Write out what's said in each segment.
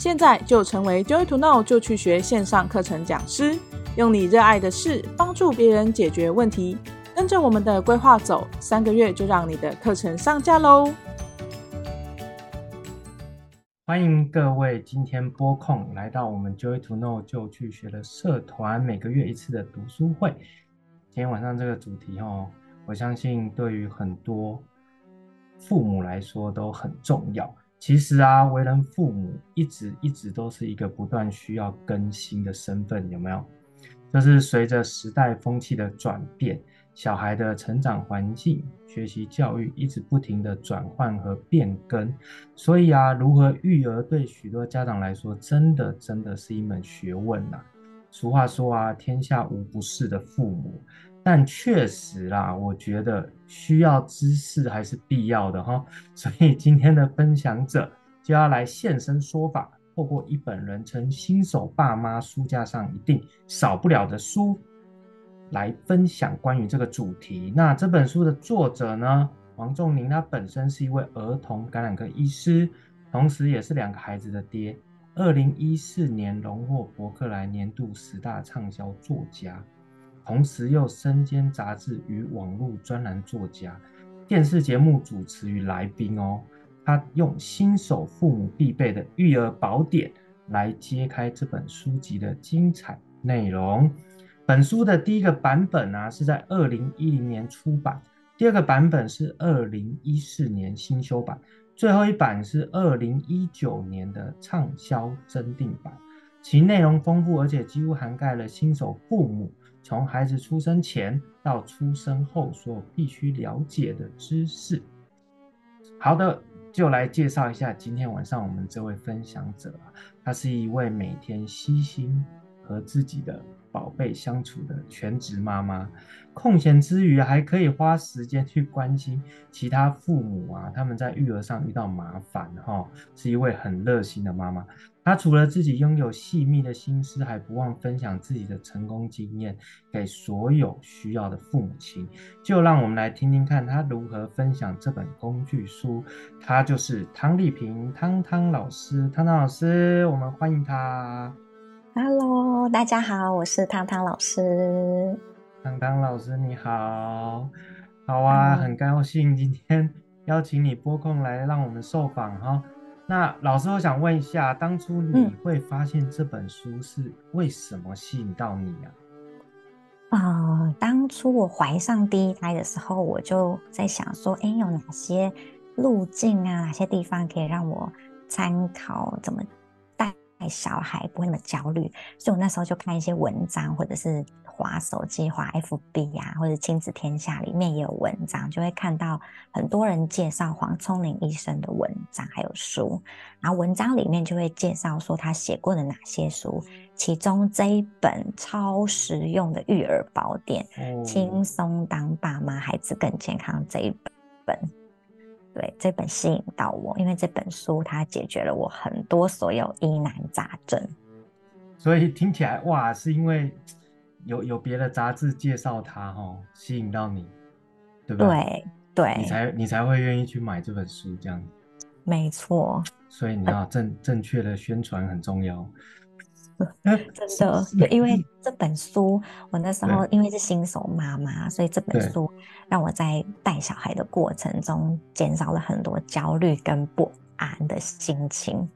现在就成为 Joy to Know 就去学线上课程讲师，用你热爱的事帮助别人解决问题。跟着我们的规划走，三个月就让你的课程上架喽！欢迎各位今天拨空来到我们 Joy to Know 就去学的社团，每个月一次的读书会。今天晚上这个主题哦，我相信对于很多父母来说都很重要。其实啊，为人父母一直一直都是一个不断需要更新的身份，有没有？就是随着时代风气的转变，小孩的成长环境、学习教育一直不停的转换和变更，所以啊，如何育儿对许多家长来说，真的真的是一门学问呐。俗话说啊，天下无不是的父母。但确实啦，我觉得需要知识还是必要的哈，所以今天的分享者就要来现身说法，透过一本人称新手爸妈书架上一定少不了的书，来分享关于这个主题。那这本书的作者呢，王仲宁，他本身是一位儿童感染科医师，同时也是两个孩子的爹，二零一四年荣获博客来年度十大畅销作家。同时又身兼杂志与网络专栏作家、电视节目主持与来宾哦。他用新手父母必备的育儿宝典来揭开这本书籍的精彩内容。本书的第一个版本啊是在二零一零年出版，第二个版本是二零一四年新修版，最后一版是二零一九年的畅销增订版。其内容丰富，而且几乎涵盖了新手父母。从孩子出生前到出生后所有必须了解的知识。好的，就来介绍一下今天晚上我们这位分享者啊，她是一位每天悉心和自己的宝贝相处的全职妈妈，空闲之余还可以花时间去关心其他父母啊，他们在育儿上遇到麻烦哈，是一位很热心的妈妈。她除了自己拥有细密的心思，还不忘分享自己的成功经验给所有需要的父母亲。就让我们来听听看他如何分享这本工具书。他就是汤丽萍汤汤老师，汤汤老师，我们欢迎他。Hello，大家好，我是汤汤老师。汤汤老师你好，好啊，很高兴今天邀请你拨空来让我们受访哈。那老师，我想问一下，当初你会发现这本书是为什么吸引到你啊？啊、当初我怀上第一胎的时候，我就在想说，哎，有哪些路径啊，哪些地方可以让我参考，怎么带小孩不会那么焦虑？所以我那时候就看一些文章，或者是。滑手机、滑 FB 呀、啊，或者亲子天下里面也有文章，就会看到很多人介绍黄瑽宁医生的文章还有书，然后文章里面就会介绍说他写过的哪些书，其中这一本超实用的育儿宝典，哦、轻松当爸妈，孩子更健康这一本，对，这本吸引到我，因为这本书它解决了我很多所有疑难杂症，所以听起来哇，是因为。有有别的杂志介绍它哈，吸引到你，对不对？对对，你才你才会愿意去买这本书这样。没错。所以你要正正确的宣传很重要。真的，对，因为这本书，我那时候因为是新手妈妈，所以这本书让我在带小孩的过程中减少了很多焦虑跟不安的心情。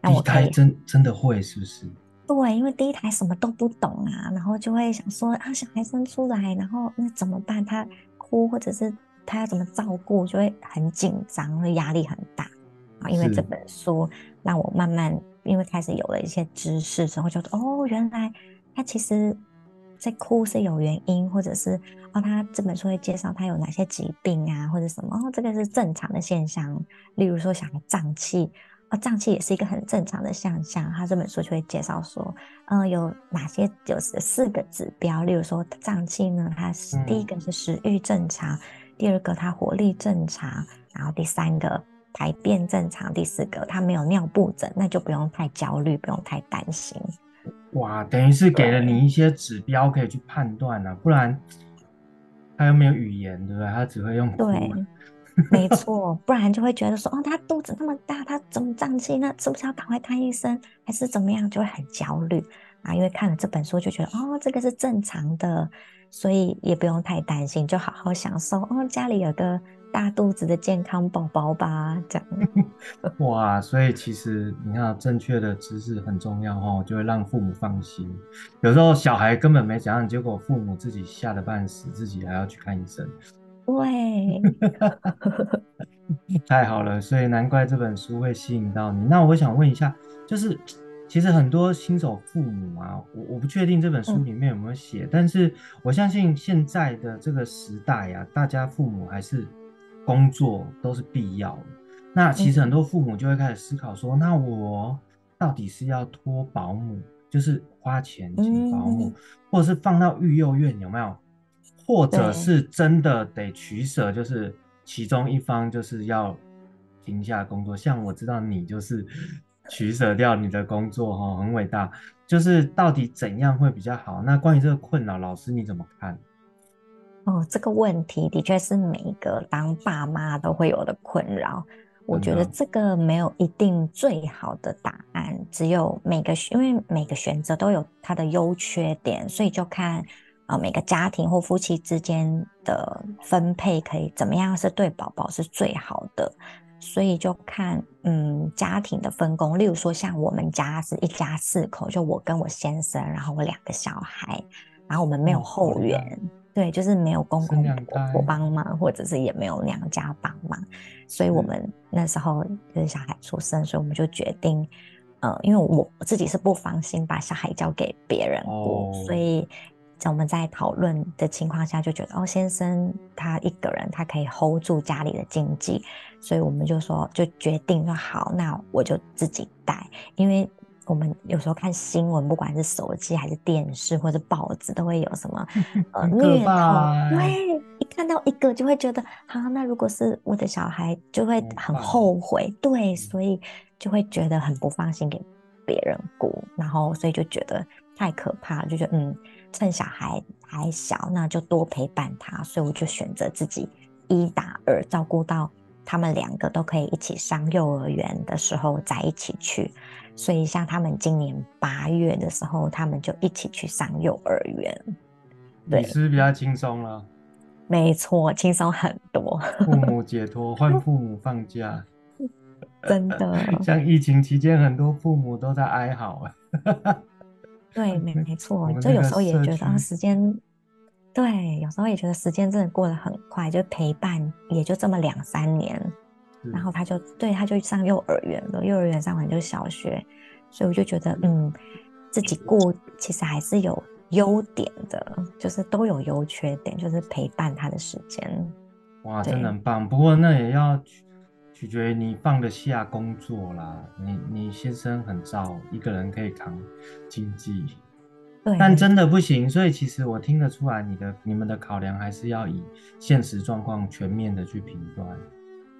那我胎真真的会是不是？对，因为第一胎什么都不懂啊，然后就会想说啊，小孩生出来，然后那怎么办？他哭或者是他要怎么照顾，就会很紧张，会压力很大。啊，因为这本书让我慢慢，因为开始有了一些知识之后，就说哦，原来他其实在哭是有原因，或者是哦，他这本书会介绍他有哪些疾病啊，或者什么，哦，这个是正常的现象。例如说小孩胀气。啊，胀气也是一个很正常的现象。他这本书就会介绍说，嗯、呃，有哪些有四个指标，例如说胀气呢，它是第一个是食欲正常，嗯、第二个他活力正常，然后第三个排便正常，第四个他没有尿布疹，那就不用太焦虑，不用太担心。哇，等于是给了你一些指标可以去判断了、啊，不然他又没有语言，对不对？他只会用。对。没 错，不然就会觉得说，哦，他肚子那么大，他怎么胀气？那是不是要赶快看医生，还是怎么样？就会很焦虑啊。因为看了这本书，就觉得哦，这个是正常的，所以也不用太担心，就好好享受哦，家里有个大肚子的健康宝宝吧，这样。哇，所以其实你看，正确的知识很重要哦，就会让父母放心。有时候小孩根本没讲样，结果父母自己吓得半死，自己还要去看医生。对，太好了，所以难怪这本书会吸引到你。那我想问一下，就是其实很多新手父母啊，我我不确定这本书里面有没有写，嗯、但是我相信现在的这个时代啊，大家父母还是工作都是必要的。那其实很多父母就会开始思考说，嗯、那我到底是要托保姆，就是花钱请保姆，嗯、或者是放到育幼院，有没有？或者是真的得取舍，就是其中一方就是要停下工作。像我知道你就是取舍掉你的工作，哈，很伟大。就是到底怎样会比较好？那关于这个困扰，老师你怎么看？哦，这个问题的确是每一个当爸妈都会有的困扰。我觉得这个没有一定最好的答案，只有每个因为每个选择都有它的优缺点，所以就看。啊，每个家庭或夫妻之间的分配可以怎么样是对宝宝是最好的，所以就看嗯家庭的分工。例如说，像我们家是一家四口，就我跟我先生，然后我两个小孩，然后我们没有后援，嗯、对，就是没有公公婆婆帮忙，或者是也没有娘家帮忙，所以我们那时候就是小孩出生，所以我们就决定，呃，因为我自己是不放心把小孩交给别人过，哦、所以。在我们在讨论的情况下，就觉得哦，先生他一个人他可以 hold 住家里的经济，所以我们就说就决定说好，那我就自己带。因为我们有时候看新闻，不管是手机还是电视或者报纸，都会有什么 呃虐童，对，一看到一个就会觉得好，那如果是我的小孩，就会很后悔，对，所以就会觉得很不放心给别人顾，然后所以就觉得太可怕了，就觉得嗯。趁小孩还小，那就多陪伴他，所以我就选择自己一打二照顾到他们两个都可以一起上幼儿园的时候再一起去。所以像他们今年八月的时候，他们就一起去上幼儿园。对，你是不是比较轻松了？没错，轻松很多。父母解脱，换父母放假，真的。像疫情期间，很多父母都在哀嚎啊。对，没没错，就有时候也觉得啊，时间，对，有时候也觉得时间真的过得很快，就陪伴也就这么两三年，然后他就对他就上幼儿园了，幼儿园上完就小学，所以我就觉得嗯，自己过其实还是有优点的，就是都有优缺点，就是陪伴他的时间。哇，真的很棒，不过那也要。取决于你放得下工作啦，你你先生很照，一个人可以扛经济，对，但真的不行。所以其实我听得出来，你的你们的考量还是要以现实状况全面的去评断。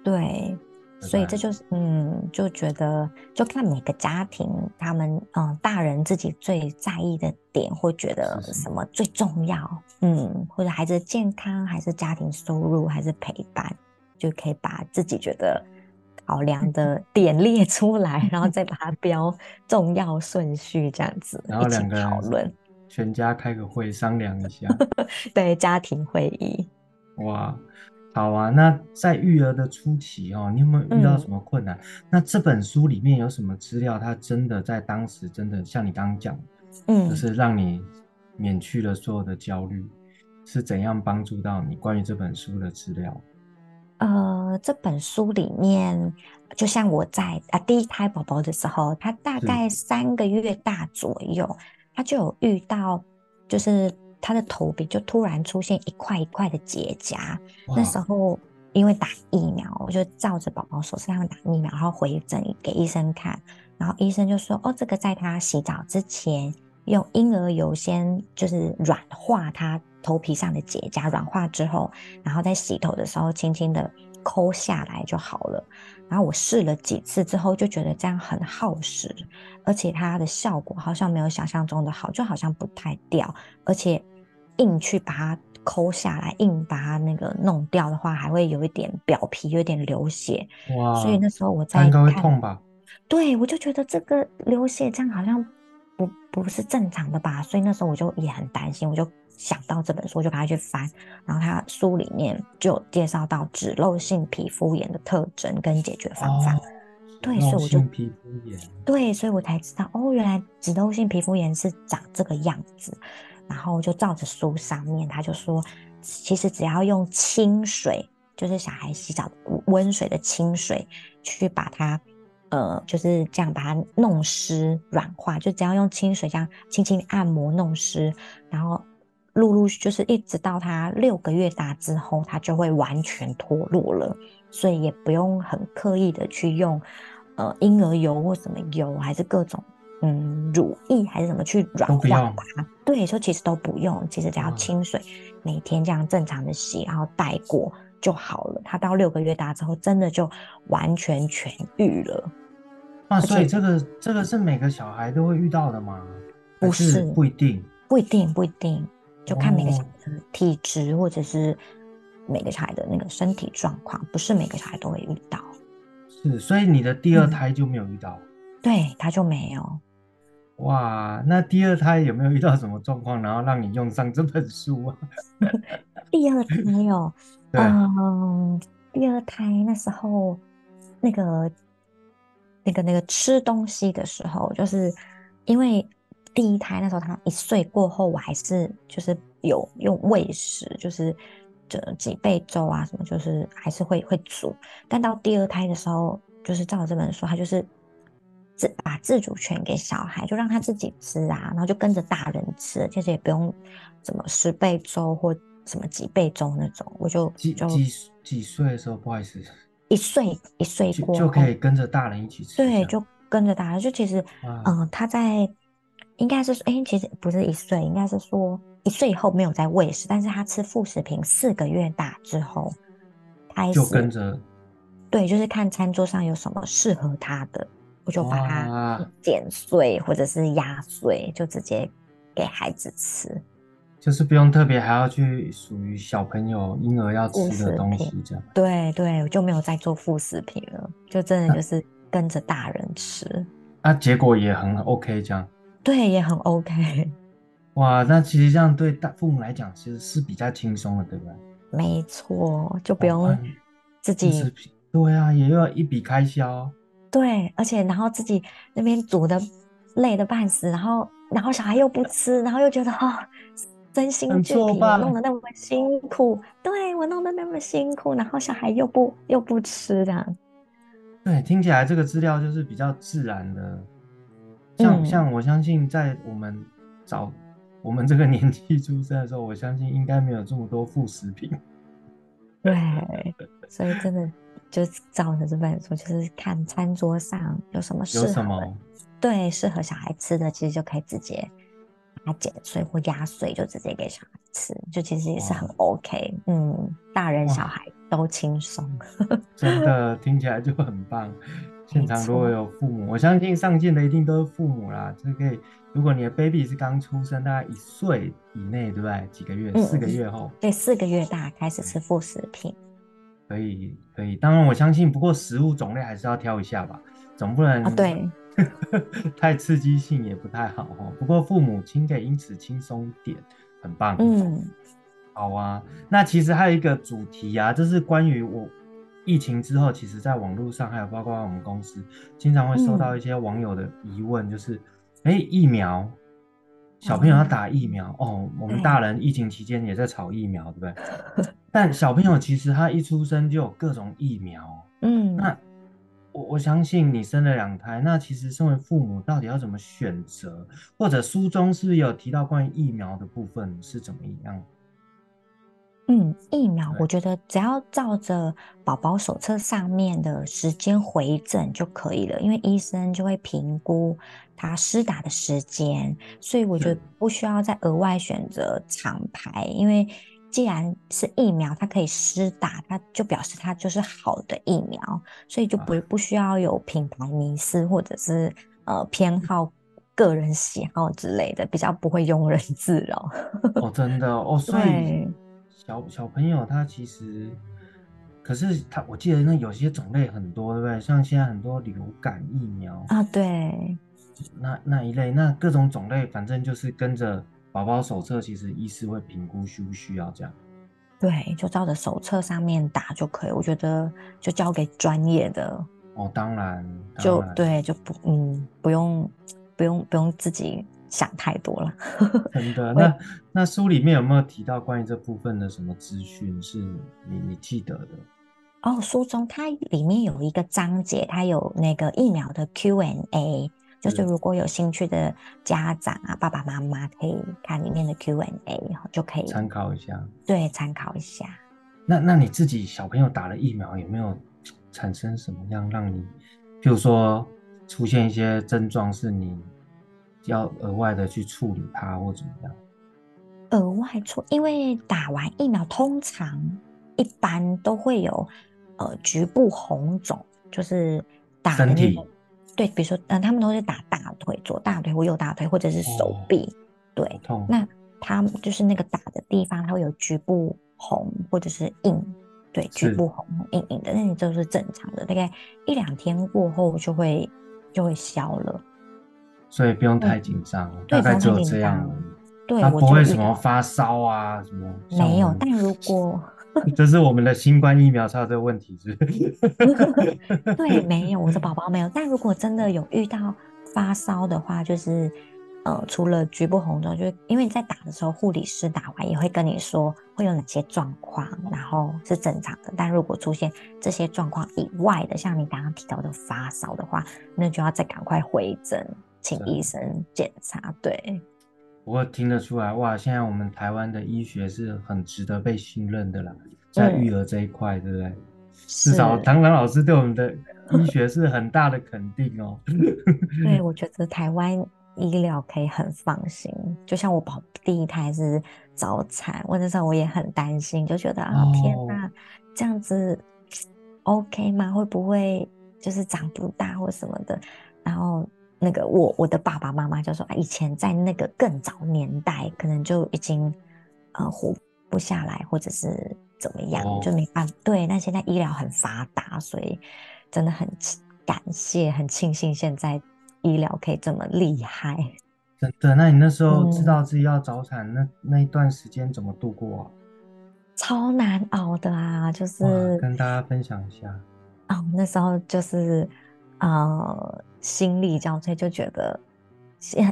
对，所以这就是嗯，就觉得就看每个家庭他们嗯，大人自己最在意的点，会觉得什么最重要，是是嗯，或者孩子的健康，还是家庭收入，还是陪伴。就可以把自己觉得考量的点列出来，然后再把它标重要顺序，这样子，然后两个人讨论，全家开个会商量一下，对，家庭会议。哇，好啊！那在育儿的初期哦，你有没有遇到什么困难？嗯、那这本书里面有什么资料？它真的在当时真的像你刚刚讲，嗯，就是让你免去了所有的焦虑，是怎样帮助到你？关于这本书的资料？呃，这本书里面，就像我在啊第一胎宝宝的时候，他大概三个月大左右，是他就有遇到，就是他的头皮就突然出现一块一块的结痂。那时候因为打疫苗，我就照着宝宝手册上打疫苗，然后回诊给医生看，然后医生就说：“哦，这个在他洗澡之前用婴儿油先就是软化它。”头皮上的结痂软化之后，然后在洗头的时候轻轻的抠下来就好了。然后我试了几次之后，就觉得这样很耗时，而且它的效果好像没有想象中的好，就好像不太掉，而且硬去把它抠下来，硬把它那个弄掉的话，还会有一点表皮有点流血。哇！所以那时候我在看，应该会痛吧？对，我就觉得这个流血这样好像不不是正常的吧？所以那时候我就也很担心，我就想到这本书，就赶快去翻。然后他书里面就有介绍到脂漏性皮肤炎的特征跟解决方法。哦、对，所以我就皮肤炎。对，所以我才知道哦，原来脂漏性皮肤炎是长这个样子。然后就照着书上面，他就说，其实只要用清水，就是小孩洗澡温水的清水，去把它，呃，就是这样把它弄湿软化，就只要用清水这样轻轻按摩弄湿，然后陆陆续就是一直到他六个月大之后，他就会完全脱落了，所以也不用很刻意的去用，呃，婴儿油或什么油，还是各种。嗯，乳液还是什么去软化它？对，说其实都不用，其实只要清水，每天这样正常的洗，然后带过就好了。他到六个月大之后，真的就完全痊愈了。啊，所以这个这个是每个小孩都会遇到的吗？不是，是不一定，不一定，不一定，就看每个小孩的体质或者是每个小孩的那个身体状况，不是每个小孩都会遇到。是，所以你的第二胎就没有遇到？嗯、对，他就没有。哇，那第二胎有没有遇到什么状况，然后让你用上这本书啊？第二胎没有，嗯，第二胎那时候那个那个那个吃东西的时候，就是因为第一胎那时候他一岁过后，我还是就是有用喂食，就是这几倍粥啊什么，就是还是会会煮。但到第二胎的时候，就是照这本书，他就是。自把自主权给小孩，就让他自己吃啊，然后就跟着大人吃，其实也不用什么十倍粥或什么几倍粥那种，我就几就几几岁的时候，不好意思，一岁一岁过就可以跟着大人一起吃，对，就跟着大人，就其实嗯、呃，他在应该是说，哎、欸，其实不是一岁，应该是说一岁以后没有在喂食，但是他吃副食品四个月大之后开始就跟着，对，就是看餐桌上有什么适合他的。我就把它剪碎或者是压碎，就直接给孩子吃，就是不用特别还要去属于小朋友婴儿要吃的东西这样。对对，我就没有再做副食品了，就真的就是跟着大人吃。那、啊、结果也很 OK，这样。对，也很 OK。哇，那其实这样对大父母来讲，其实是比较轻松的，对不对？没错，就不用自己。哦、对啊，也要一笔开销。对，而且然后自己那边煮的累的半死，然后然后小孩又不吃，然后又觉得、哦，真心俱疲，弄得那么辛苦，对，我弄得那么辛苦，然后小孩又不又不吃这样。对，听起来这个资料就是比较自然的，像、嗯、像我相信在我们早我们这个年纪出生的时候，我相信应该没有这么多副食品。对，所以真的。就照着这本书，就是看餐桌上有什么适合，有什么对适合小孩吃的，其实就可以直接把它剪碎或压碎，就直接给小孩吃，就其实也是很 OK。嗯，大人小孩都轻松，真的听起来就很棒。现场如果有父母，我相信上镜的一定都是父母啦，就可以。如果你的 baby 是刚出生，大概一岁以内，对不对？几个月？四个月后？嗯、对，四个月大开始吃副食品。可以，可以。当然，我相信，不过食物种类还是要挑一下吧，总不能、啊、对 太刺激性也不太好哦。不过父母亲可以因此轻松一点，很棒。嗯，好啊。那其实还有一个主题啊，就是关于我疫情之后，其实在网络上还有包括我们公司，经常会收到一些网友的疑问，就是哎、嗯，疫苗。小朋友要打疫苗、嗯、哦，我们大人疫情期间也在炒疫苗，对不对？但小朋友其实他一出生就有各种疫苗，嗯，那我我相信你生了两胎，那其实身为父母到底要怎么选择？或者书中是不是有提到关于疫苗的部分是怎么样？嗯，疫苗我觉得只要照着宝宝手册上面的时间回诊就可以了，因为医生就会评估他施打的时间，所以我觉得不需要再额外选择厂牌，因为既然是疫苗，它可以施打，它就表示它就是好的疫苗，所以就不不需要有品牌迷思或者是呃偏好个人喜好之类的，比较不会庸人自扰。哦，真的哦，所以。小小朋友他其实，可是他我记得那有些种类很多，对不对？像现在很多流感疫苗啊，对，那那一类，那各种种类，反正就是跟着宝宝手册，其实医师会评估需不需要这样。对，就照着手册上面打就可以。我觉得就交给专业的哦，当然，当然就对，就不嗯，不用不用不用自己想太多了。真的，那那书里面有没有提到关于这部分的什么资讯是你你记得的？哦，书中它里面有一个章节，它有那个疫苗的 Q&A。就是如果有兴趣的家长啊，爸爸妈妈可以看里面的 Q&A，就可以参考一下。对，参考一下。那那你自己小朋友打了疫苗，有没有产生什么样让你，譬如说出现一些症状，是你要额外的去处理它，或怎么样？额外处，因为打完疫苗通常一般都会有呃局部红肿，就是打。对，比如说，嗯，他们都是打大腿，左大腿或右大腿，或者是手臂。哦、对，痛。那他就是那个打的地方，它会有局部红或者是硬，对，局部红红硬硬的，那你就是正常的，大概一两天过后就会就会消了。所以不用太紧张，大概只有这样。对，他不会什么发烧啊什么。没有，但如果。这是我们的新冠疫苗才有这个问题，是？对，没有，我的宝宝没有。但如果真的有遇到发烧的话，就是呃，除了局部红肿，就是因为你在打的时候，护理师打完也会跟你说会有哪些状况，然后是正常的。但如果出现这些状况以外的，像你刚刚提到的发烧的话，那就要再赶快回诊，请医生检查。对。不过听得出来哇，现在我们台湾的医学是很值得被信任的啦，在育儿这一块，嗯、对不对？至少唐唐老师对我们的 医学是很大的肯定哦。对，我觉得台湾医疗可以很放心。就像我宝第一胎是早产，我那时候我也很担心，就觉得啊，哦、天哪，这样子 OK 吗？会不会就是长不大或什么的？然后。那个我我的爸爸妈妈就说啊，以前在那个更早年代，可能就已经呃活不下来，或者是怎么样，哦、就没办法。对，那现在医疗很发达，所以真的很感谢，很庆幸现在医疗可以这么厉害。真的？那你那时 候知道自己要早产，嗯、那那一段时间怎么度过啊？超难熬的啊，就是跟大家分享一下。哦，那时候就是呃。心力交瘁，就觉得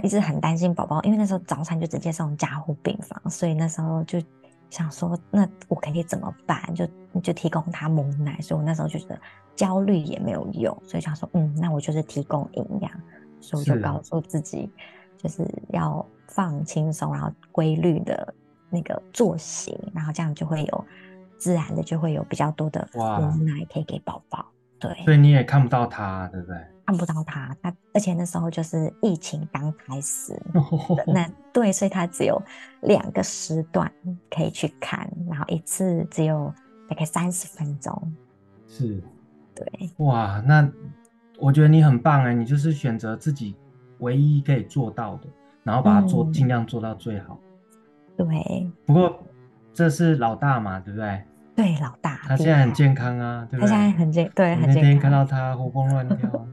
一直很担心宝宝，因为那时候早产就直接送加护病房，所以那时候就想说，那我可以怎么办？就就提供他母奶，所以我那时候就觉得焦虑也没有用，所以想说，嗯，那我就是提供营养，所以我就告诉自己，就是要放轻松，然后规律的那个作息，然后这样就会有自然的就会有比较多的母奶可以给宝宝。对，所以你也看不到他，对不对？看不到他，他而且那时候就是疫情刚开始，那对，所以他只有两个时段可以去看，然后一次只有大概三十分钟。是，对，哇，那我觉得你很棒哎，你就是选择自己唯一可以做到的，然后把它做尽、嗯、量做到最好。对，不过这是老大嘛，对不对？对，老大，他现在很健康啊，对不对？他现在很健，对，很健康。那天看到他活蹦乱跳。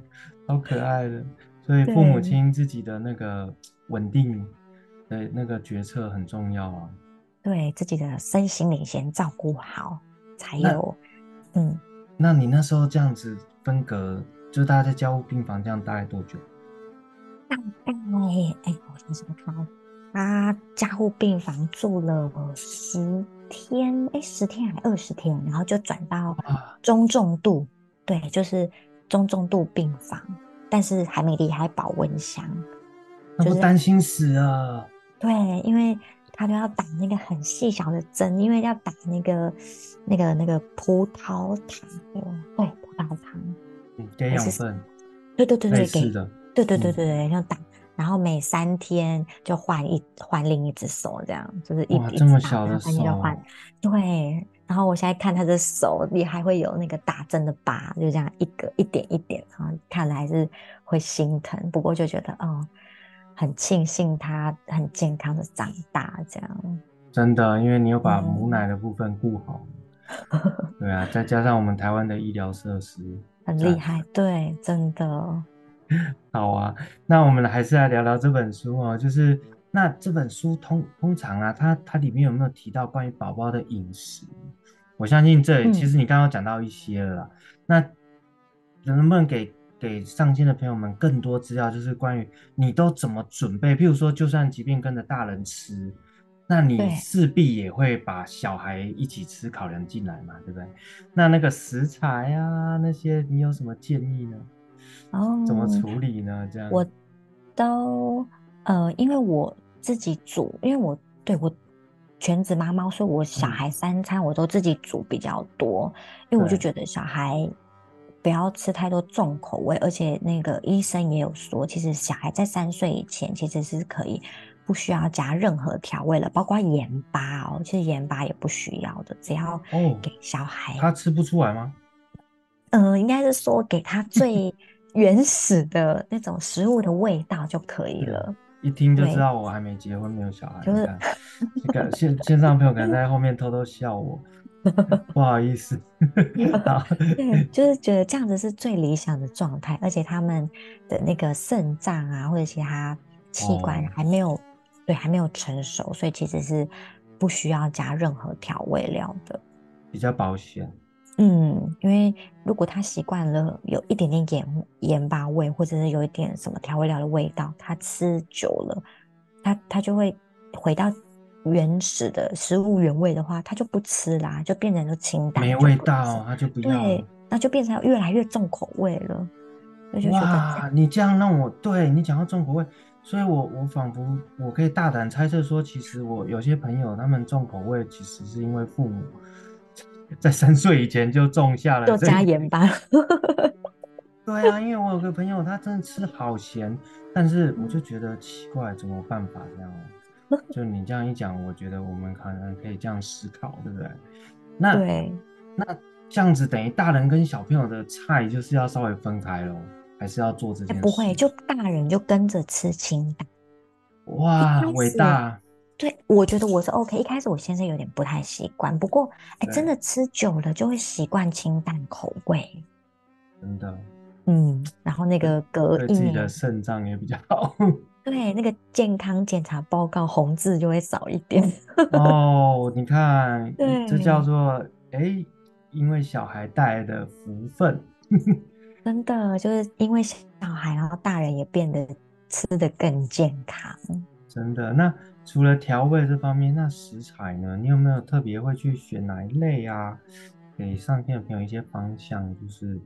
好可爱的，所以父母亲自己的那个稳定的那个决策很重要啊。对，自己的身心灵先照顾好，才有嗯。那你那时候这样子分隔，就是大家在加护病房这样大概多久？大概哎，我想想看，他加护病房住了十天，哎，十天还二十天，然后就转到中重度，啊、对，就是。中重度病房，但是还没离开保温箱，那不担心死啊？对，因为他都要打那个很细小的针，因为要打那个那个那个葡萄糖，对，葡萄糖，嗯，给养分，对对对对，给的，对对对对对，要打，然后每三天就换一换另一只手，这样就是一哇，这么小的手，就换，对。然后我现在看他的手里还会有那个打针的疤，就这样一个一点一点，然后看来还是会心疼。不过就觉得哦，很庆幸他很健康的长大，这样。真的，因为你有把母奶的部分顾好。嗯、对啊，再加上我们台湾的医疗设施很厉害，对，真的。好啊，那我们还是来聊聊这本书哦。就是那这本书通通常啊，它它里面有没有提到关于宝宝的饮食？我相信这其实你刚刚讲到一些了啦。嗯、那能不能给给上线的朋友们更多资料？就是关于你都怎么准备？譬如说，就算即便跟着大人吃，那你势必也会把小孩一起吃考量进来嘛，对不对？那那个食材啊，那些你有什么建议呢？哦，怎么处理呢？这样我都呃，因为我自己煮，因为我对我全职妈妈，所以我小孩三餐我都自己煮比较多，嗯、因为我就觉得小孩不要吃太多重口味，而且那个医生也有说，其实小孩在三岁以前其实是可以不需要加任何调味了，包括盐巴哦，其实盐巴也不需要的，只要给小孩。哦、他吃不出来吗？嗯、呃，应该是说给他最。原始的那种食物的味道就可以了。一听就知道我还没结婚，没有小孩。就是线线上朋友可能在后面偷偷笑我，不好意思。对，就是觉得这样子是最理想的状态，而且他们的那个肾脏啊或者其他器官还没有、哦、对还没有成熟，所以其实是不需要加任何调味料的，比较保险。嗯，因为如果他习惯了有一点点盐盐巴味，或者是有一点什么调味料的味道，他吃久了，他他就会回到原始的食物原味的话，他就不吃啦，就变成了清淡，没味道，他就不要。对，那就变成越来越重口味了。就哇，你这样让我对你讲到重口味，所以我我仿佛我可以大胆猜测说，其实我有些朋友他们重口味，其实是因为父母。在三岁以前就种下了，就加盐巴。对啊，因为我有个朋友，他真的吃好咸，但是我就觉得奇怪，怎么办法这样？就你这样一讲，我觉得我们可能可以这样思考，对不对？那对，那这样子等于大人跟小朋友的菜就是要稍微分开喽，还是要做这件事？不会，就大人就跟着吃清淡。哇，伟大！对，我觉得我是 OK。一开始我先生有点不太习惯，不过哎，真的吃久了就会习惯清淡口味。真的，嗯，然后那个隔音，自己的肾脏也比较好。对，那个健康检查报告红字就会少一点。哦，你看，对，这叫做哎，因为小孩带来的福分。真的，就是因为小孩，然后大人也变得吃的更健康。真的，那。除了调味这方面，那食材呢？你有没有特别会去选哪一类啊？给上天的朋友一些方向，就是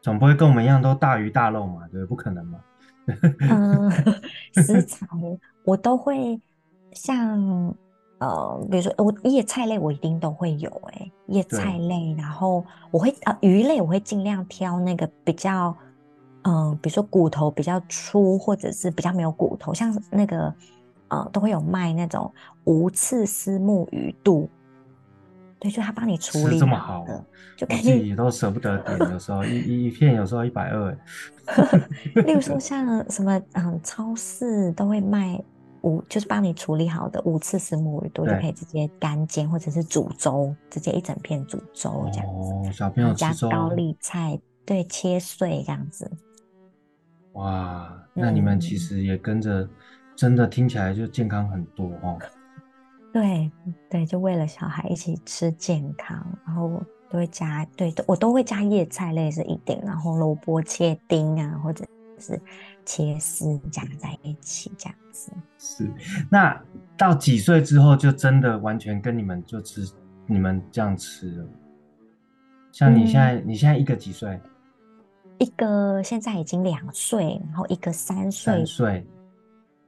总不会跟我们一样都大鱼大肉嘛，对，不可能嘛。嗯，食材我都会像呃，比如说我叶菜类我一定都会有哎、欸，叶菜类，然后我会呃鱼类我会尽量挑那个比较嗯、呃，比如说骨头比较粗，或者是比较没有骨头，像那个。呃，都会有卖那种无刺丝木鱼肚，对，就他帮你处理这么好的，就自己都舍不得点，有时候一一片有时候一百二。例如说像什么嗯，超市都会卖无，就是帮你处理好的无刺丝木鱼肚，就可以直接干煎或者是煮粥，直接一整片煮粥这样子。哦，小朋友吃粥。加高丽菜，对，切碎这样子。哇，那你们其实也跟着。真的听起来就健康很多哦。对对，就为了小孩一起吃健康，然后都会加，对，我都会加叶菜类是一定，然后萝卜切丁啊，或者是切丝加在一起这样子。是，那到几岁之后就真的完全跟你们就吃你们这样吃了？像你现在，嗯、你现在一个几岁？一个现在已经两岁，然后一个三岁。三岁。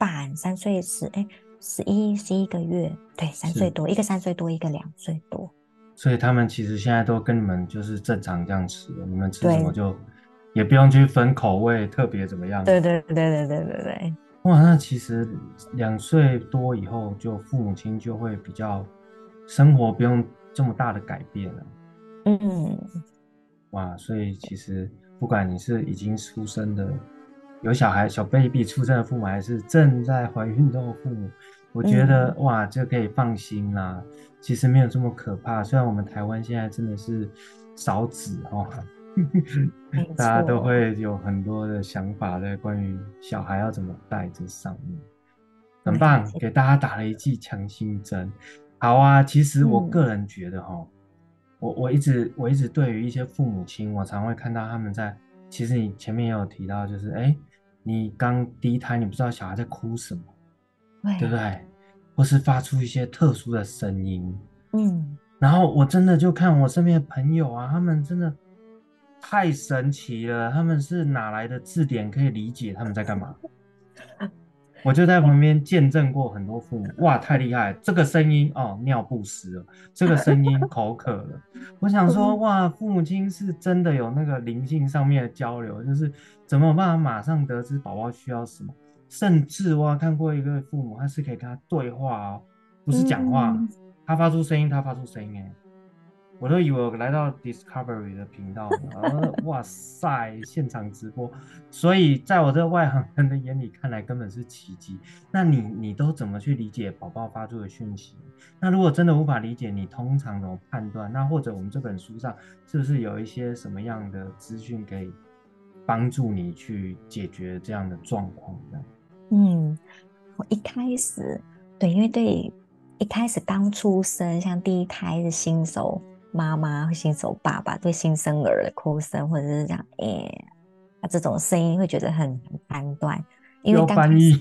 半三岁十哎十一十一个月，对，三岁多，一个三岁多，一个两岁多，所以他们其实现在都跟你们就是正常这样吃，你们吃什么就也不用去分口味，特别怎么样？对对对对对对对。哇，那其实两岁多以后，就父母亲就会比较生活不用这么大的改变了。嗯，哇，所以其实不管你是已经出生的。有小孩小 baby 出生的父母，还是正在怀孕中的父母，我觉得、嗯、哇，就可以放心啦。其实没有这么可怕。虽然我们台湾现在真的是少子哦，大家都会有很多的想法在关于小孩要怎么带这上面，很棒，给大家打了一剂强心针。好啊，其实我个人觉得哈、嗯，我我一直我一直对于一些父母亲，我常会看到他们在，其实你前面也有提到，就是哎，你刚第一胎，你不知道小孩在哭什么。对不对？或是发出一些特殊的声音，嗯，然后我真的就看我身边的朋友啊，他们真的太神奇了，他们是哪来的字典可以理解他们在干嘛？我就在旁边见证过很多父母，哇，太厉害！这个声音哦，尿不湿了；这个声音口渴了。我想说，哇，父母亲是真的有那个灵性上面的交流，就是怎么办法马上得知宝宝需要什么。甚至我看过一个父母，他是可以跟他对话哦，不是讲话，嗯，他发出声音，他发出声音，哎，我都以为我来到 Discovery 的频道了，哇塞，现场直播，所以在我这个外行人的眼里看来根本是奇迹。那你你都怎么去理解宝宝发出的讯息？那如果真的无法理解，你通常怎么判断？那或者我们这本书上是不是有一些什么样的资讯可以帮助你去解决这样的状况呢？嗯，我一开始对，因为对一开始刚出生，像第一胎的新手妈妈、新手爸爸，对新生儿的哭声或者是这样，哎、欸，啊这种声音会觉得很很判断，因为刚开始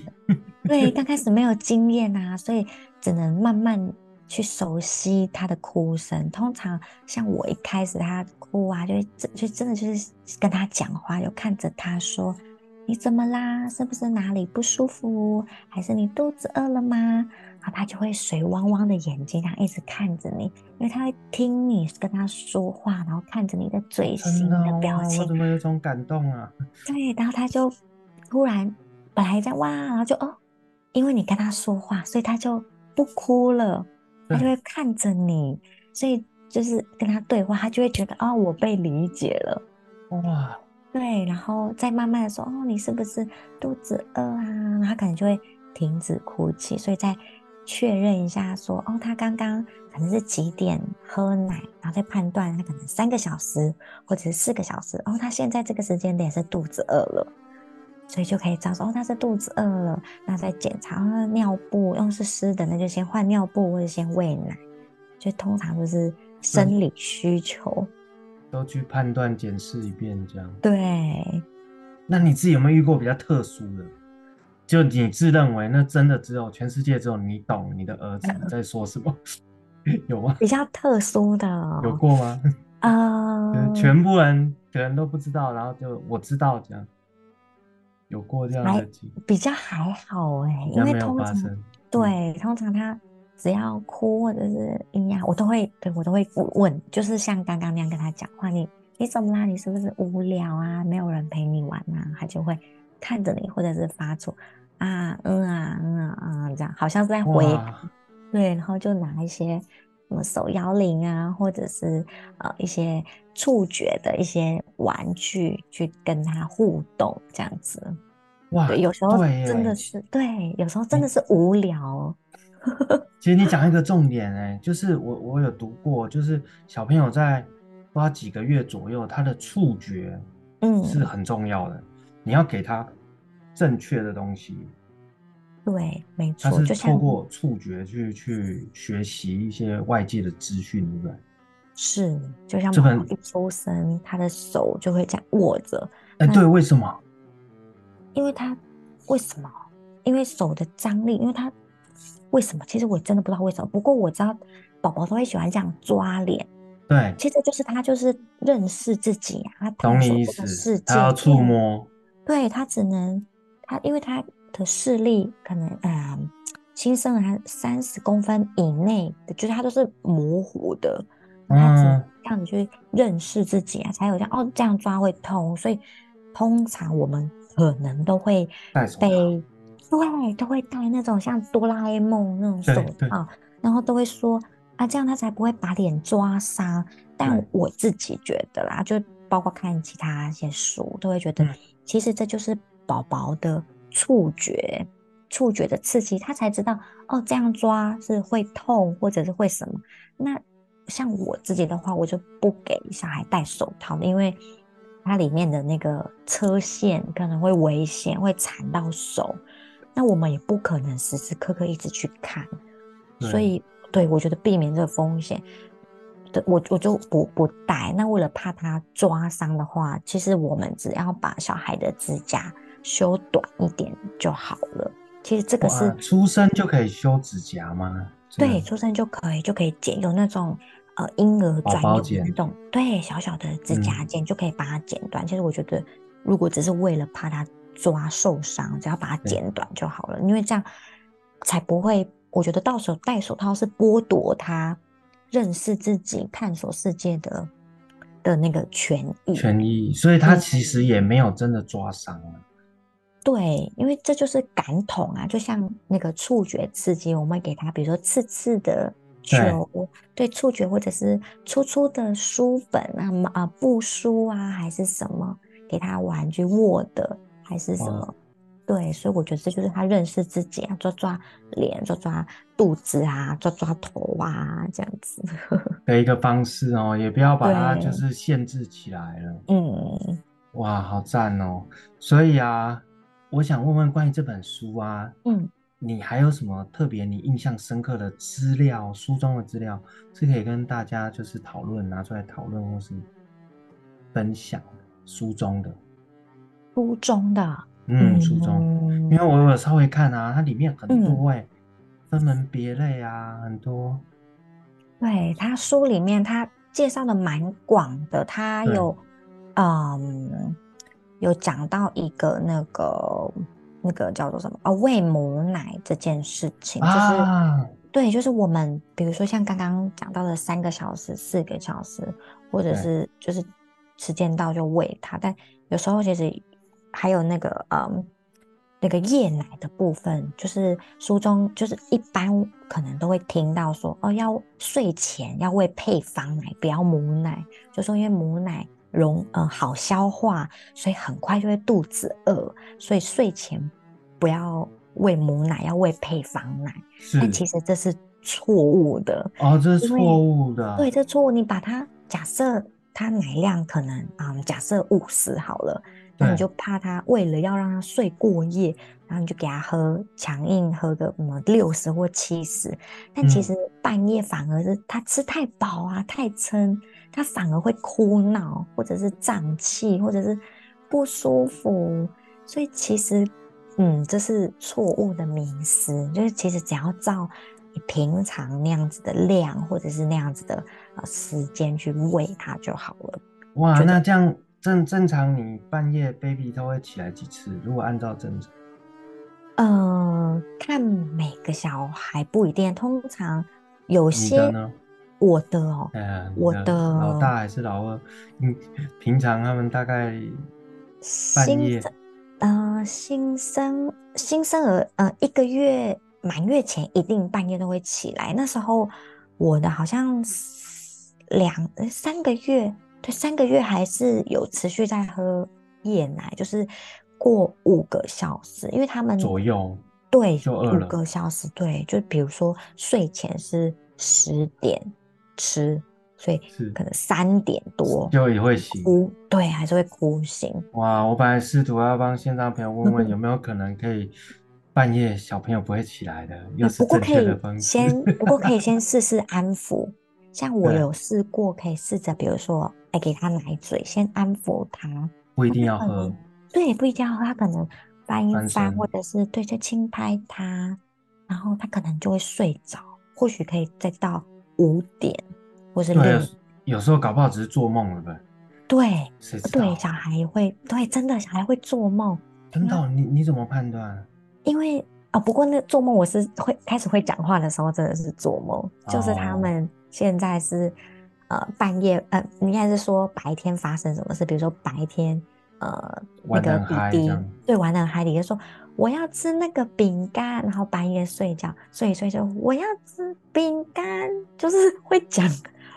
对刚开始没有经验啊，所以只能慢慢去熟悉他的哭声。通常像我一开始他哭啊，就就真的就是跟他讲话，就看着他说。你怎么啦？是不是哪里不舒服？还是你肚子饿了吗？然后他就会水汪汪的眼睛，他一直看着你，因为他会听你跟他说话，然后看着你的嘴型的表情。我怎么有种感动啊？对，然后他就突然本来在哇，然后就哦，因为你跟他说话，所以他就不哭了，他就会看着你，所以就是跟他对话，他就会觉得哦，我被理解了。哇。对，然后再慢慢的说，哦，你是不是肚子饿啊？他可能就会停止哭泣，所以再确认一下说，说哦，他刚刚可能是几点喝奶，然后再判断他可能三个小时或者是四个小时，哦，他现在这个时间点是肚子饿了，所以就可以知道说，哦，他是肚子饿了，那再检查尿布，要是湿的，那就先换尿布或者先喂奶，就通常都是生理需求。嗯都去判断检视一遍，这样。对。那你自己有没有遇过比较特殊的？就你自认为那真的只有全世界只有你懂你的儿子在说什么？有吗？比较特殊的。有过吗？啊、uh,。全部人可能都不知道，然后就我知道这样。有过这样的经历？比较还好哎、欸，因为通常对，通常他。只要哭或者是咿呀，我都会对我都会问，就是像刚刚那样跟他讲话，你你怎么啦？你是不是无聊啊？没有人陪你玩啊？他就会看着你，或者是发出啊嗯啊嗯啊啊这样，好像是在回对，然后就拿一些什么手摇铃啊，或者是呃一些触觉的一些玩具去跟他互动这样子。哇，对，有时候真的是对，对，有时候真的是无聊。其实你讲一个重点哎、欸，就是我我有读过，就是小朋友在不知道几个月左右，他的触觉嗯是很重要的、嗯，你要给他正确的东西。对，没错，他是透过触觉去去学习一些外界的资讯，对不对？是，就像宝宝一出生，他的手就会这样握着。哎、欸，对，为什么？因为他为什么？因为手的张力，因为他。为什么？其实我真的不知道为什么。不过我知道，宝宝都会喜欢这样抓脸。对，其实就是他就是认识自己啊，他探索这个世界，他要触摸。对，他只能他，因为他的视力可能，呃，新生儿三十公分以内的，就是他都是模糊的。他只能让你去认识自己啊，才有这样哦，这样抓会痛。所以通常我们可能都会被。对，都会戴那种像哆啦 A 梦那种手套，然后都会说啊，这样他才不会把脸抓伤。但我自己觉得啦，就包括看其他一些书，都会觉得其实这就是宝宝的触觉，触觉的刺激，他才知道哦，这样抓是会痛，或者是会什么。那像我自己的话，我就不给小孩戴手套，因为它里面的那个车线可能会危险，会缠到手。那我们也不可能时时刻刻一直去看，所以对，我觉得避免这个风险。我我就不不戴。那为了怕他抓伤的话，其实我们只要把小孩的指甲修短一点就好了。其实这个是出生就可以修指甲吗？对，出生就可以就可以剪，有那种呃婴儿专用的那种，对，小小的指甲剪就可以把它剪短。嗯、其实我觉得，如果只是为了怕他抓受伤，只要把它剪短就好了，因为这样才不会。我觉得到时候戴手套是剥夺他。认识自己、探索世界的的那个权益，权益，所以他其实也没有真的抓伤了。对，因为这就是感统啊，就像那个触觉刺激，我们会给他，比如说刺刺的球，对，对触觉，或者是粗粗的书本啊、啊布书啊，还是什么，给他玩具握的，还是什么。对，所以我觉得这就是他认识自己啊，抓抓脸，抓抓肚子啊，抓抓头啊，这样子 的一个方式哦，也不要把它就是限制起来了。嗯，哇，好赞哦！所以啊，我想问问关于这本书啊，嗯，你还有什么特别你印象深刻的资料？书中的资料是可以跟大家就是讨论，拿出来讨论或是分享书中的，书中的。嗯，书中，因为我有稍微看啊，它里面很多哎、欸，分门别类啊，很多。对，它书里面它介绍的蛮广的，它有嗯有讲到一个那个那个叫做什么啊，喂母奶这件事情，就是、啊、对，就是我们比如说像刚刚讲到的三个小时、四个小时，或者是就是时间到就喂他，但有时候其实。还有那个嗯，那个夜奶的部分，就是书中就是一般可能都会听到说哦，要睡前要喂配方奶，不要母奶，就说因为母奶容嗯好消化，所以很快就会肚子饿，所以睡前不要喂母奶，要喂配方奶。但其实这是错误的哦，这是错误的。对，这错误。你把它假设它奶量可能嗯，假设五十好了。那你就怕他为了要让他睡过夜，然后你就给他喝强硬喝个什么六十或七十，但其实半夜反而是他吃太饱啊，太撑，他反而会哭闹，或者是胀气，或者是不舒服。所以其实，嗯，这是错误的迷思，就是其实只要照你平常那样子的量，或者是那样子的呃时间去喂它就好了。哇，那这样。正正常，你半夜 baby 都会起来几次？如果按照正常，呃，看每个小孩不一定，通常有些我的哦，呃、我的老大还是老二？嗯，平常他们大概半夜，呃，新生新生儿，呃，一个月满月前一定半夜都会起来。那时候我的好像两三个月。对，三个月还是有持续在喝夜奶，就是过五个小时，因为他们左右对，就五个小时，对，就比如说睡前是十点吃，所以可能三点多就也会醒，哭，对，还是会哭醒。哇，我本来试图要帮线上朋友问问有没有可能可以半夜小朋友不会起来的，又是正确的方式。不过可以先，不过可以先试试安抚。像我有试过，可以试着，比如说，哎，给他奶嘴，先安抚他，不一定要喝，对，不一定要喝，他可能翻一翻，或者是对，就轻拍他，然后他可能就会睡着，或许可以再到五点，或是六点，有时候搞不好只是做梦了呗？对，对，小孩会，对，真的小孩会做梦，真的，你你怎么判断？因为哦，不过那做梦我是会开始会讲话的时候，真的是做梦，就是他们。现在是，呃，半夜，呃，应该是说白天发生什么事？比如说白天，呃，那个弟弟对玩的很嗨，弟弟说我要吃那个饼干，然后半夜睡觉，睡一睡就我要吃饼干，就是会讲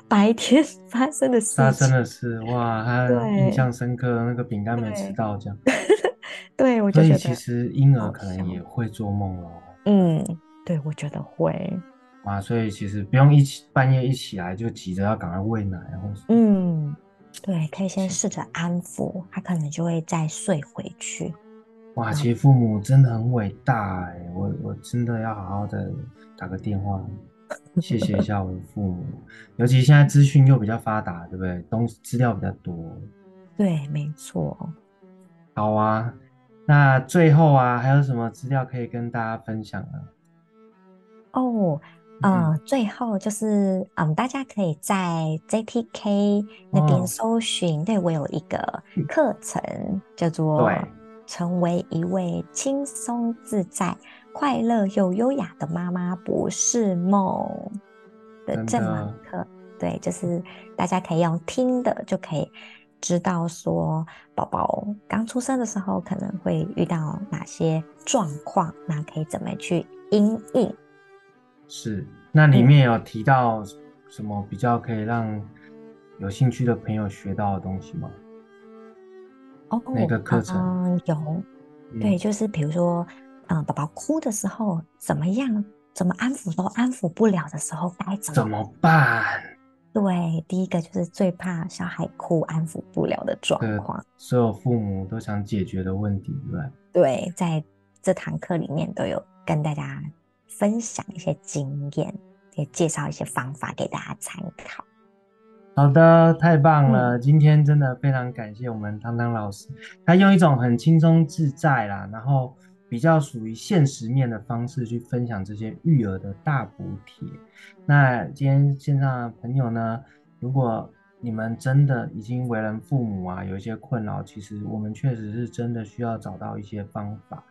白天发生的事。发生的事，哇，他印象深刻，那个饼干没吃到这样。对，我就觉得。所以其实婴儿可能也会做梦哦。嗯，对，我觉得会。啊，所以其实不用一起半夜一起来就急着要赶快喂奶，然后。嗯，对，可以先试着安抚他，可能就会再睡回去。哇，其实父母真的很伟大哎，我我真的要好好的打个电话，谢谢一下我的父母。尤其现在资讯又比较发达，对不对？东西资料比较多。对，没错。好啊，那最后啊，还有什么资料可以跟大家分享呢？哦，嗯、呃，最后就是嗯，大家可以在 JTK 那边搜寻，哦、对，我有一个课程叫做。对成为一位轻松自在、快乐又优雅的妈妈不是梦的这门课，对，就是大家可以用听的就可以知道说，宝宝刚出生的时候可能会遇到哪些状况，那可以怎么去应应。是，那里面有提到什么比较可以让有兴趣的朋友学到的东西吗？哪个课程？嗯，有，对，就是比如说，嗯，宝宝哭的时候怎么样，怎么安抚都安抚不了的时候，该怎么怎么办？对，第一个就是最怕小孩哭安抚不了的状况，所有父母都想解决的问题，对吧？对，在这堂课里面都有跟大家分享一些经验，也介绍一些方法给大家参考。好的，太棒了！嗯、今天真的非常感谢我们汤汤老师，他用一种很轻松自在啦，然后比较属于现实面的方式去分享这些育儿的大补贴。那今天线上的朋友呢，如果你们真的已经为人父母啊，有一些困扰，其实我们确实是真的需要找到一些方法。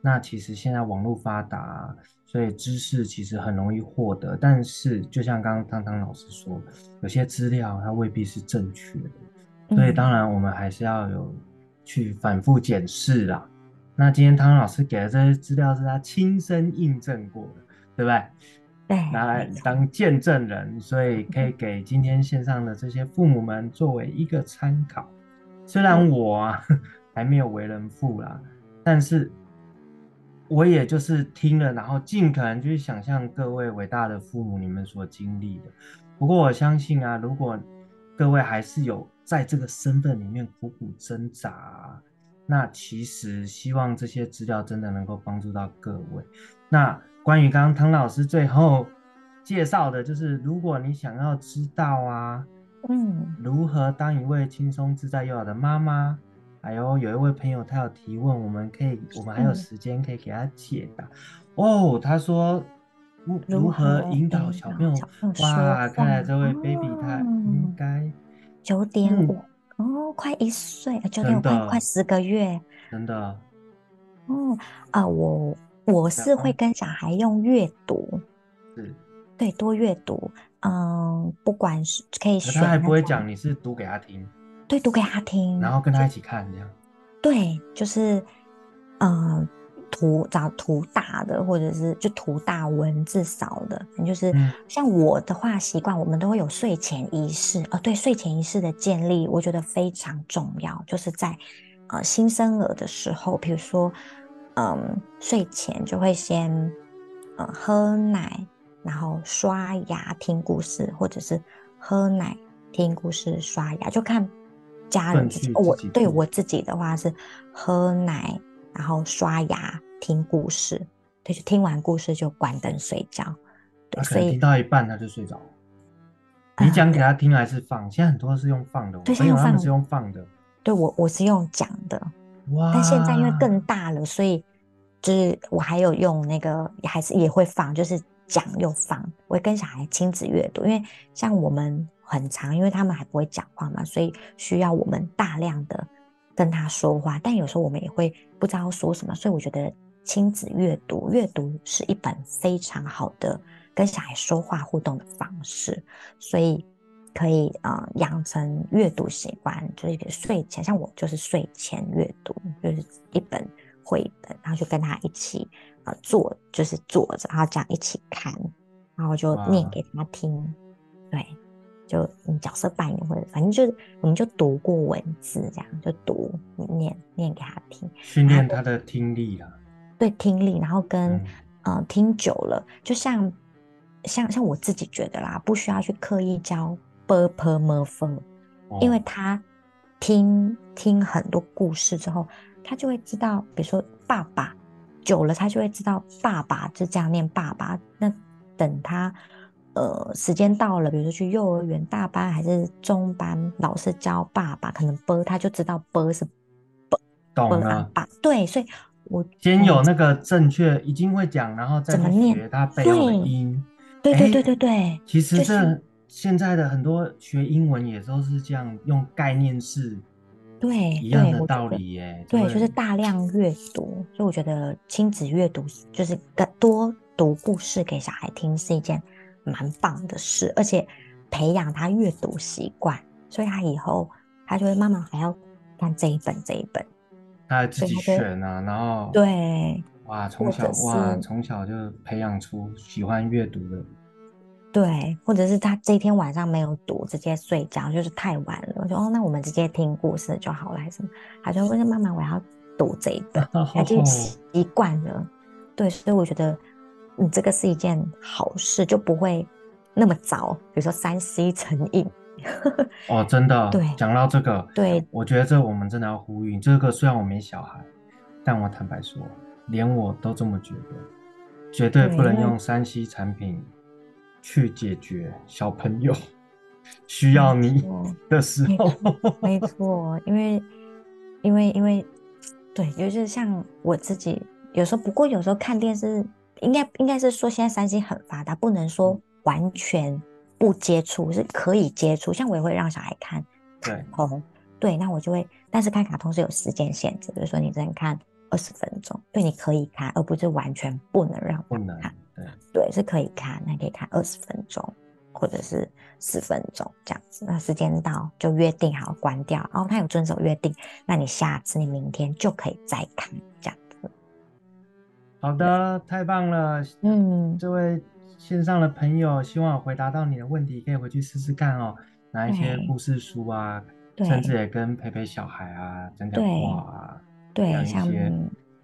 那其实现在网络发达啊，所以知识其实很容易获得。但是就像刚刚汤汤老师说，有些资料它未必是正确的，所以当然我们还是要有去反复检视啦。那今天汤汤老师给的这些资料是他亲身印证过的，对不对？对，拿来当见证人，所以可以给今天线上的这些父母们作为一个参考。虽然我啊 还没有为人父啦，但是。我也就是听了，然后尽可能去想象各位伟大的父母你们所经历的。不过我相信啊，如果各位还是有在这个身份里面苦苦挣扎，那其实希望这些资料真的能够帮助到各位。那关于刚刚汤老师最后介绍的，就是如果你想要知道啊，嗯，如何当一位轻松自在又好的妈妈。还有有一位朋友，他有提问，我们可以，我们还有时间可以给他解答。嗯、哦，他说，如何引导小朋友？哇，看来这位 baby 他应该九点五哦，快一岁，九点五快快十个月，真的。哦啊、呃，我我是会跟小孩用阅读，是，对，多阅读，嗯，不管是可以选，他还不会讲，你是读给他听。对，读给他听，然后跟他一起看这样。对，就是，呃，图找图大的，或者是就图大文字少的，就是、嗯、像我的话习惯，我们都会有睡前仪式。哦，对，睡前仪式的建立，我觉得非常重要，就是在呃新生儿的时候，比如说，嗯、呃，睡前就会先呃喝奶，然后刷牙听故事，或者是喝奶听故事刷牙，就看。家人自己，我对我自己的话是喝奶，然后刷牙，听故事，对，就听完故事就关灯睡觉。对，所以听到一半他就睡着。你讲给他听还是放？现在很多是用放的，对，现在他们是用放的。对，我我是用讲的，哇！但现在因为更大了，所以就是我还有用那个，也还是也会放，就是讲又放。我会跟小孩亲子阅读，因为像我们。很长，因为他们还不会讲话嘛，所以需要我们大量的跟他说话。但有时候我们也会不知道说什么，所以我觉得亲子阅读，阅读是一本非常好的跟小孩说话互动的方式，所以可以呃养成阅读习惯，就是睡前，像我就是睡前阅读，就是一本绘本，然后就跟他一起呃坐，就是坐着，然后这样一起看，然后就念给他听，对。就角色扮演或者反正就我们就读过文字，这样就读念念给他听，训练他的听力啊，对听力，然后跟嗯、呃、听久了，就像像像我自己觉得啦，不需要去刻意教 b u r p m e r f 因为他听听很多故事之后，他就会知道，比如说爸爸久了，他就会知道爸爸就这样念爸爸，那等他。呃，时间到了，比如说去幼儿园大班还是中班，老师教爸爸，可能啵他就知道啵是啵，爸爸对，所以我先有那个正确已经会讲，然后再怎么学他背音，对对对对对，其实这现在的很多学英文也都是这样用概念式，对一样的道理耶，对，就是大量阅读，所以我觉得亲子阅读就是多读故事给小孩听是一件。蛮棒的事，而且培养他阅读习惯，所以他以后他就会妈妈还要看这一本这一本。他还自己选啊，然后对，哇，从小哇，从小就培养出喜欢阅读的，对，或者是他这一天晚上没有读，直接睡觉，就是太晚了。我说哦，那我们直接听故事就好了，还是什么？他就问妈妈，我要读这一本，他就习惯了。对，所以我觉得，嗯，这个是一件好事，就不会那么早，比如说三 C 成瘾。哦，真的，对，讲到这个，对，我觉得这我们真的要呼吁。这个虽然我没小孩，但我坦白说，连我都这么觉得，绝对不能用三 C 产品去解决小朋友 需要你 的时候。没错，因为，因为，因为，对，就是像我自己，有时候，不过有时候看电视，应该应该是说现在三星很发达，不能说完全。不接触是可以接触，像我也会让小孩看卡通，对，对，那我就会，但是看卡通是有时间限制，比如说你只能看二十分钟，对，你可以看，而不是完全不能让他看，对，对，是可以看，那可以看二十分钟或者是十分钟这样子，那时间到就约定好关掉，然后他有遵守约定，那你下次你明天就可以再看这样子。好的，太棒了，嗯，这位。线上的朋友，希望我回答到你的问题，可以回去试试看哦。拿一些故事书啊，甚至也跟陪陪小孩啊讲讲话啊，对，一些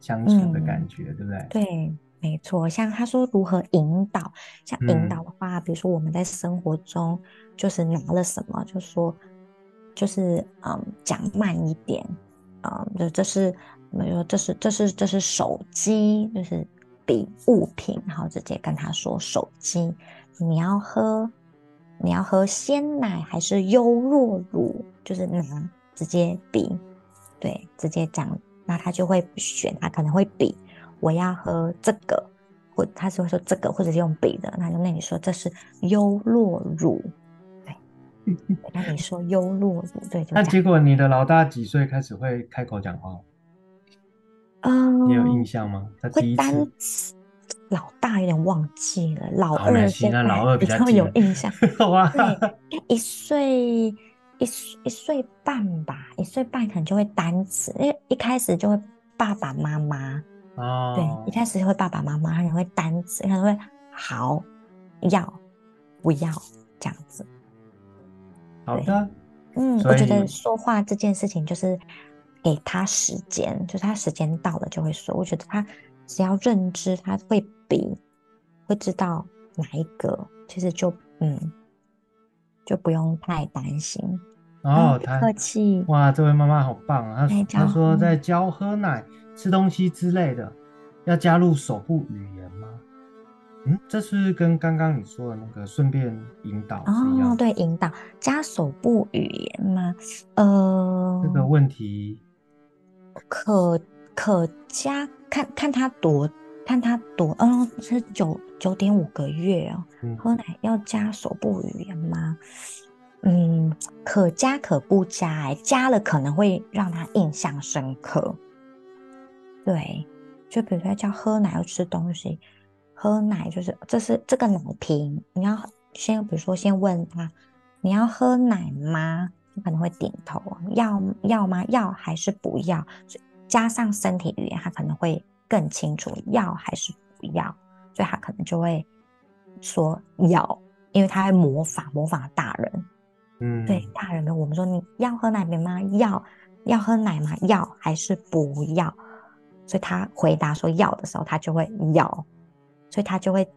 相处的感觉，嗯、对不对？对，没错。像他说如何引导，像引导的话，嗯、比如说我们在生活中就是拿了什么，就说就是嗯讲慢一点，嗯，就这是没有，这是这是这是手机，就是。比物品，然后直接跟他说：“手机，你要喝，你要喝鲜奶还是优酪乳？就是拿直接比，对，直接讲，那他就会选，他可能会比，我要喝这个，或他是会说这个，或者是用比的，那就那你说这是优酪乳，对，那你说优酪乳，对，就那结果你的老大几岁开始会开口讲话？”嗯，你有印象吗？他第一次，单词老大有点忘记了，老二现在老二比较有印象。哇，对，一岁一一岁半吧，一岁半可能就会单词，因为一开始就会爸爸妈妈哦，对，一开始就会爸爸妈妈，然后会单词，可能会好要不要这样子。好的，嗯，我觉得说话这件事情就是。给他时间，就是他时间到了就会说。我觉得他只要认知，他会比会知道哪一个，其实就嗯，就不用太担心。哦，他客气。哇，这位妈妈好棒啊！她她说在教喝奶、吃东西之类的，要加入手部语言吗？嗯，这是跟刚刚你说的那个顺便引导。哦，对，引导加手部语言吗？呃，这个问题。可可加看看他多看他多，嗯，是九九点五个月哦。嗯、喝奶要加手部语言吗？嗯，可加可不加，哎，加了可能会让他印象深刻。对，就比如说叫喝奶要吃东西，喝奶就是这是这个奶瓶，你要先比如说先问他，你要喝奶吗？你可能会点头，要要吗？要还是不要？加上身体语言，他可能会更清楚要还是不要，所以他可能就会说要。因为他会模仿模仿大人。嗯，对，大人们，我们说你要喝奶瓶吗？要，要喝奶吗？要还是不要？所以他回答说要的时候，他就会要，所以他就会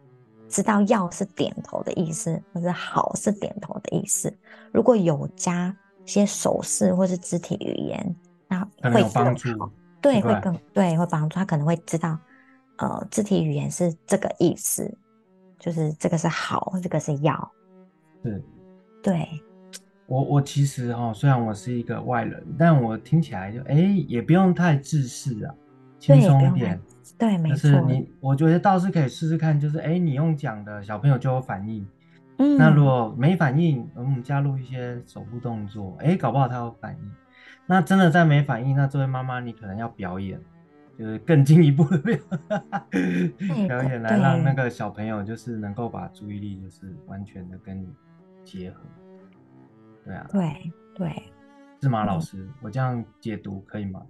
知道要是点头的意思，或者好是点头的意思。如果有加些手势或是肢体语言，那会更好。对，会更对，会帮助他可能会知道，呃，肢体语言是这个意思，就是这个是好，这个是要。是，对。我我其实哈，虽然我是一个外人，但我听起来就哎，也不用太自私啊。轻松一点，对，没错。就是你，我觉得倒是可以试试看，就是哎，你用讲的，小朋友就有反应。嗯，那如果没反应，我们加入一些手部动作，哎，搞不好他有反应。那真的在没反应，那这位妈妈你可能要表演，就是更进一步的表表演，来让那个小朋友就是能够把注意力就是完全的跟你结合。对啊，对对，是吗，老师？我这样解读可以吗？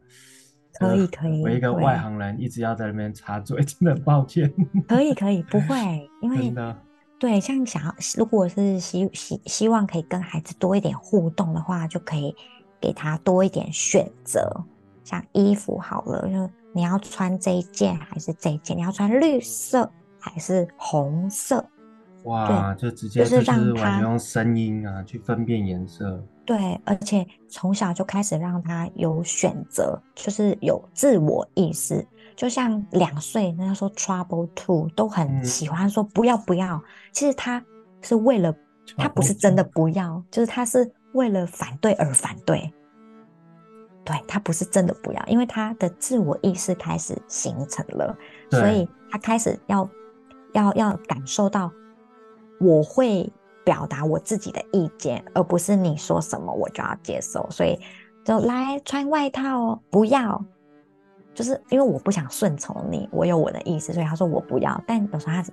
可以可以，我一个外行人一直要在那边插嘴，真的很抱歉。可以可以，不会，因为 真的对，像想要如果是希希希望可以跟孩子多一点互动的话，就可以给他多一点选择。像衣服好了，就你要穿这一件还是这一件？你要穿绿色还是红色？哇，就直接就是让他用声音啊去分辨颜色。对，而且从小就开始让他有选择，就是有自我意识。就像两岁，人家说 trouble two 都很喜欢说不要不要，其实他是为了他不是真的不要，就是他是为了反对而反对。对，他不是真的不要，因为他的自我意识开始形成了，所以他开始要要要感受到我会。表达我自己的意见，而不是你说什么我就要接受。所以就来穿外套哦，不要，就是因为我不想顺从你，我有我的意思，所以他说我不要。但有时候他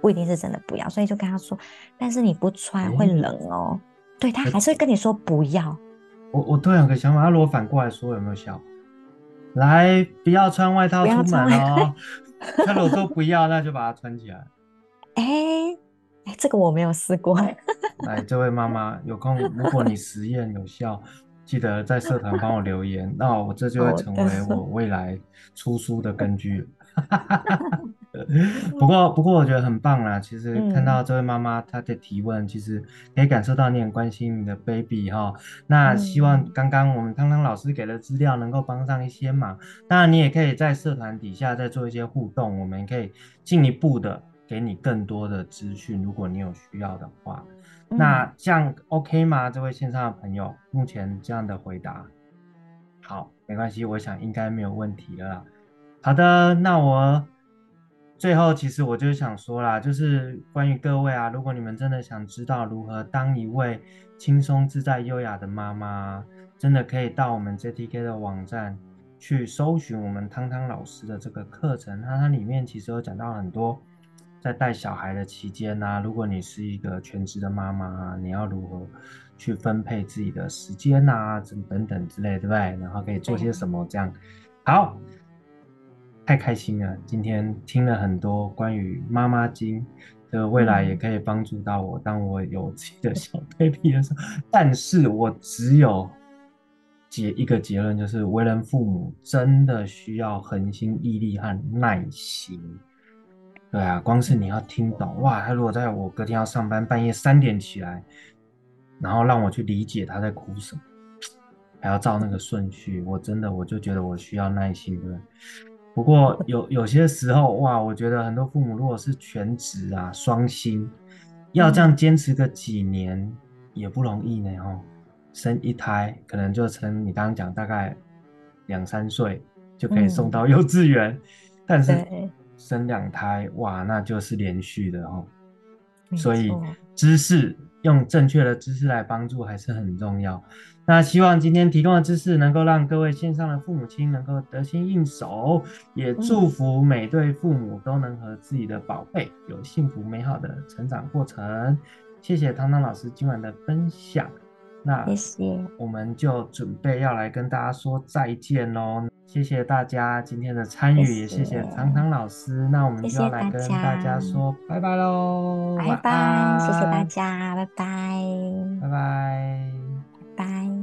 不一定是真的不要，所以就跟他说，但是你不穿会冷哦。嗯、对，他还是会跟你说不要。我我突然有个想法，他如果反过来说有没有效？来，不要穿外套出门哦。他如果说不要，那就把它穿起来。哎、欸。这个我没有试过。来，这位妈妈有空，如果你实验有效，记得在社团帮我留言，那我这就会成为我未来出书的根据。不过，不过我觉得很棒啦。其实看到这位妈妈她的提问，其实可以感受到你很关心你的 baby 哈。那希望刚刚我们汤汤老师给的资料能够帮上一些忙。当然，你也可以在社团底下再做一些互动，我们可以进一步的。给你更多的资讯，如果你有需要的话，那这样 OK 吗？这位线上的朋友，目前这样的回答，好，没关系，我想应该没有问题了。好的，那我最后其实我就想说啦，就是关于各位啊，如果你们真的想知道如何当一位轻松自在优雅的妈妈，真的可以到我们 JTK 的网站去搜寻我们汤汤老师的这个课程，那它里面其实有讲到很多。在带小孩的期间呢、啊，如果你是一个全职的妈妈啊，你要如何去分配自己的时间啊，等等等之类，对不对？然后可以做些什么？这样好，太开心了！今天听了很多关于妈妈经，的未来也可以帮助到我，当我有自己的小 baby 的时候。但是我只有结一个结论，就是为人父母真的需要恒心、毅力和耐心。对啊，光是你要听懂哇，他如果在我隔天要上班，半夜三点起来，然后让我去理解他在哭什么，还要照那个顺序，我真的我就觉得我需要耐心，对。不过有有些时候哇，我觉得很多父母如果是全职啊，双薪，要这样坚持个几年也不容易呢哦。生一胎可能就成你刚刚讲大概两三岁就可以送到幼稚园，嗯、但是。生两胎哇，那就是连续的哦，所以知识用正确的知识来帮助还是很重要。那希望今天提供的知识能够让各位线上的父母亲能够得心应手，也祝福每对父母都能和自己的宝贝有幸福美好的成长过程。谢谢汤汤老师今晚的分享，那我们就准备要来跟大家说再见喽。谢谢大家今天的参与，也谢谢唐唐老师。那我们就要来跟大家说拜拜喽，拜拜，谢谢大家，拜拜，拜拜，拜拜。